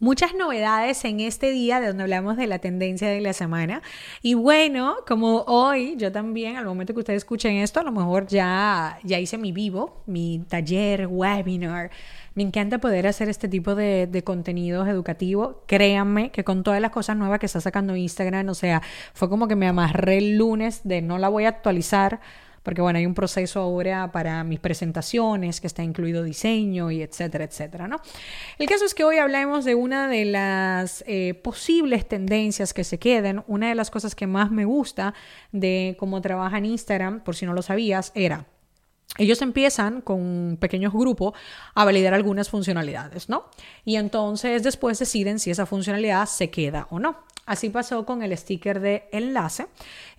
Muchas novedades en este día de donde hablamos de la tendencia de la semana. Y bueno, como hoy, yo también, al momento que ustedes escuchen esto, a lo mejor ya, ya hice mi vivo, mi taller, webinar. Me encanta poder hacer este tipo de, de contenidos educativos. Créanme que con todas las cosas nuevas que está sacando Instagram, o sea, fue como que me amarré el lunes de no la voy a actualizar porque bueno, hay un proceso ahora para mis presentaciones que está incluido diseño y etcétera, etcétera, ¿no? El caso es que hoy hablemos de una de las eh, posibles tendencias que se queden. Una de las cosas que más me gusta de cómo trabaja en Instagram, por si no lo sabías, era ellos empiezan con un pequeño grupo a validar algunas funcionalidades, ¿no? Y entonces después deciden si esa funcionalidad se queda o no. Así pasó con el sticker de enlace,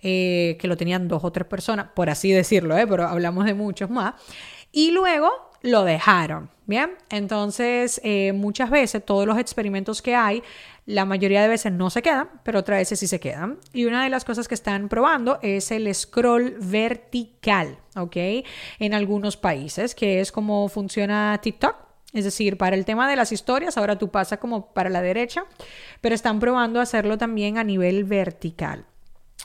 eh, que lo tenían dos o tres personas, por así decirlo, ¿eh? pero hablamos de muchos más. Y luego lo dejaron, ¿bien? Entonces, eh, muchas veces todos los experimentos que hay, la mayoría de veces no se quedan, pero otras veces sí se quedan. Y una de las cosas que están probando es el scroll vertical, ¿ok? En algunos países, que es como funciona TikTok es decir, para el tema de las historias, ahora tú pasas como para la derecha, pero están probando hacerlo también a nivel vertical.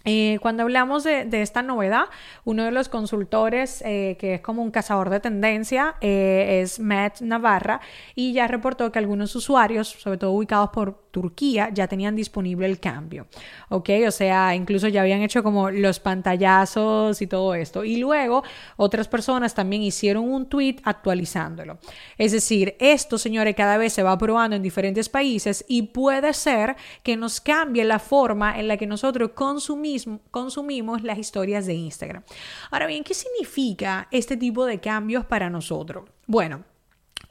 Eh, cuando hablamos de, esta novedad, uno de los consultores, eh, que es como un cazador de tendencia, eh, es Matt Navarra, y ya reportó que algunos usuarios, sobre todo ubicados por Turquía ya tenían disponible el cambio, ¿ok? O sea, incluso ya habían hecho como los pantallazos y todo esto. Y luego otras personas también hicieron un tweet actualizándolo. Es decir, esto, señores, cada vez se va probando en diferentes países y puede ser que nos cambie la forma en la que nosotros consumimos, consumimos las historias de Instagram. Ahora bien, ¿qué significa este tipo de cambios para nosotros? Bueno,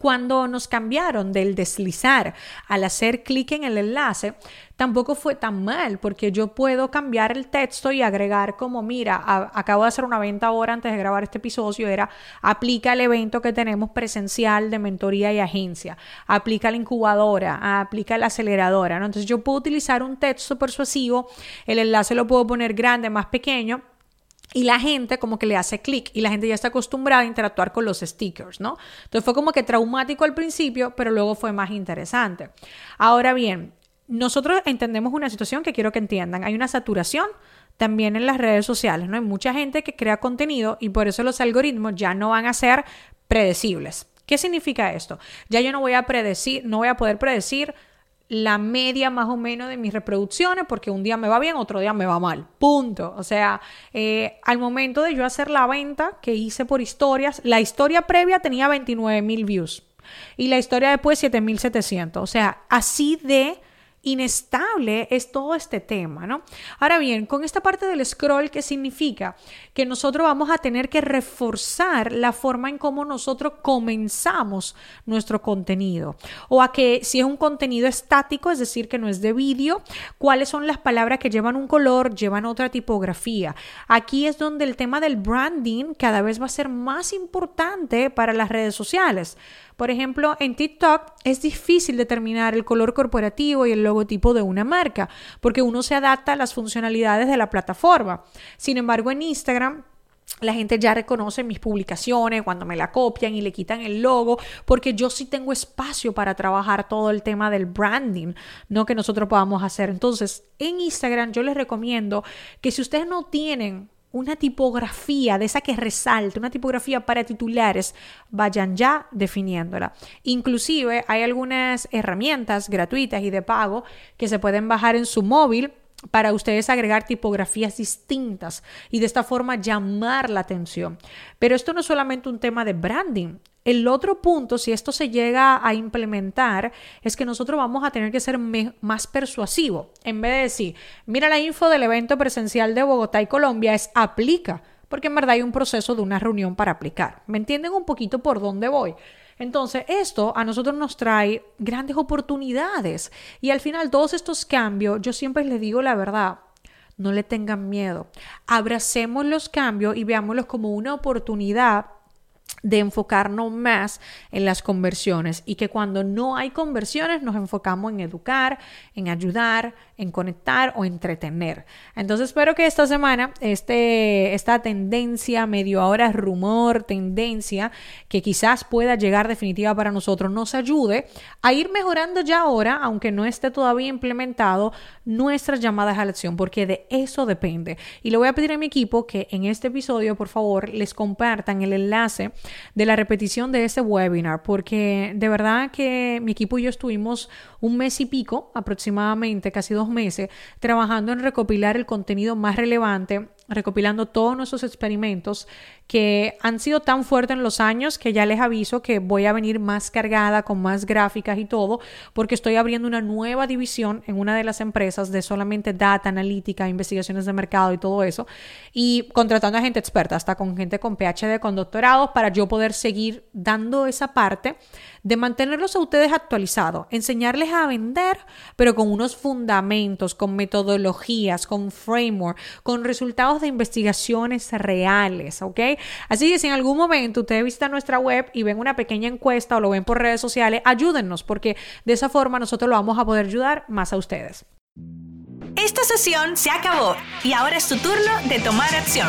cuando nos cambiaron del deslizar al hacer clic en el enlace, tampoco fue tan mal porque yo puedo cambiar el texto y agregar como, mira, acabo de hacer una venta ahora antes de grabar este episodio, era aplica el evento que tenemos presencial de mentoría y agencia, aplica la incubadora, aplica la aceleradora, ¿no? Entonces yo puedo utilizar un texto persuasivo, el enlace lo puedo poner grande, más pequeño y la gente como que le hace clic y la gente ya está acostumbrada a interactuar con los stickers, ¿no? Entonces fue como que traumático al principio, pero luego fue más interesante. Ahora bien, nosotros entendemos una situación que quiero que entiendan. Hay una saturación también en las redes sociales, ¿no? Hay mucha gente que crea contenido y por eso los algoritmos ya no van a ser predecibles. ¿Qué significa esto? Ya yo no voy a predecir, no voy a poder predecir la media más o menos de mis reproducciones porque un día me va bien, otro día me va mal. Punto. O sea, eh, al momento de yo hacer la venta que hice por historias, la historia previa tenía 29 mil views y la historia después 7.700. O sea, así de inestable es todo este tema, ¿no? Ahora bien, con esta parte del scroll, ¿qué significa? Que nosotros vamos a tener que reforzar la forma en cómo nosotros comenzamos nuestro contenido. O a que si es un contenido estático, es decir, que no es de vídeo, cuáles son las palabras que llevan un color, llevan otra tipografía. Aquí es donde el tema del branding cada vez va a ser más importante para las redes sociales. Por ejemplo, en TikTok es difícil determinar el color corporativo y el logotipo de una marca, porque uno se adapta a las funcionalidades de la plataforma. Sin embargo, en Instagram la gente ya reconoce mis publicaciones cuando me la copian y le quitan el logo, porque yo sí tengo espacio para trabajar todo el tema del branding, no que nosotros podamos hacer. Entonces, en Instagram yo les recomiendo que si ustedes no tienen una tipografía de esa que resalte, una tipografía para titulares, vayan ya definiéndola. Inclusive hay algunas herramientas gratuitas y de pago que se pueden bajar en su móvil para ustedes agregar tipografías distintas y de esta forma llamar la atención. Pero esto no es solamente un tema de branding. El otro punto, si esto se llega a implementar, es que nosotros vamos a tener que ser más persuasivo. En vez de decir, mira la info del evento presencial de Bogotá y Colombia, es aplica, porque en verdad hay un proceso de una reunión para aplicar. ¿Me entienden un poquito por dónde voy? Entonces, esto a nosotros nos trae grandes oportunidades y al final todos estos cambios, yo siempre les digo la verdad, no le tengan miedo. Abracemos los cambios y veámoslos como una oportunidad de enfocarnos más en las conversiones y que cuando no hay conversiones nos enfocamos en educar, en ayudar, en conectar o entretener. Entonces espero que esta semana este, esta tendencia, medio ahora rumor, tendencia, que quizás pueda llegar definitiva para nosotros, nos ayude a ir mejorando ya ahora, aunque no esté todavía implementado, nuestras llamadas a la acción, porque de eso depende. Y le voy a pedir a mi equipo que en este episodio, por favor, les compartan el enlace de la repetición de este webinar, porque de verdad que mi equipo y yo estuvimos un mes y pico aproximadamente, casi dos meses, trabajando en recopilar el contenido más relevante recopilando todos nuestros experimentos que han sido tan fuertes en los años que ya les aviso que voy a venir más cargada con más gráficas y todo porque estoy abriendo una nueva división en una de las empresas de solamente data, analítica, investigaciones de mercado y todo eso y contratando a gente experta, hasta con gente con PhD, con doctorados para yo poder seguir dando esa parte de mantenerlos a ustedes actualizados, enseñarles a vender, pero con unos fundamentos, con metodologías, con framework, con resultados de investigaciones reales, ¿ok? Así que si en algún momento ustedes visitan nuestra web y ven una pequeña encuesta o lo ven por redes sociales, ayúdennos, porque de esa forma nosotros lo vamos a poder ayudar más a ustedes. Esta sesión se acabó y ahora es tu turno de tomar acción.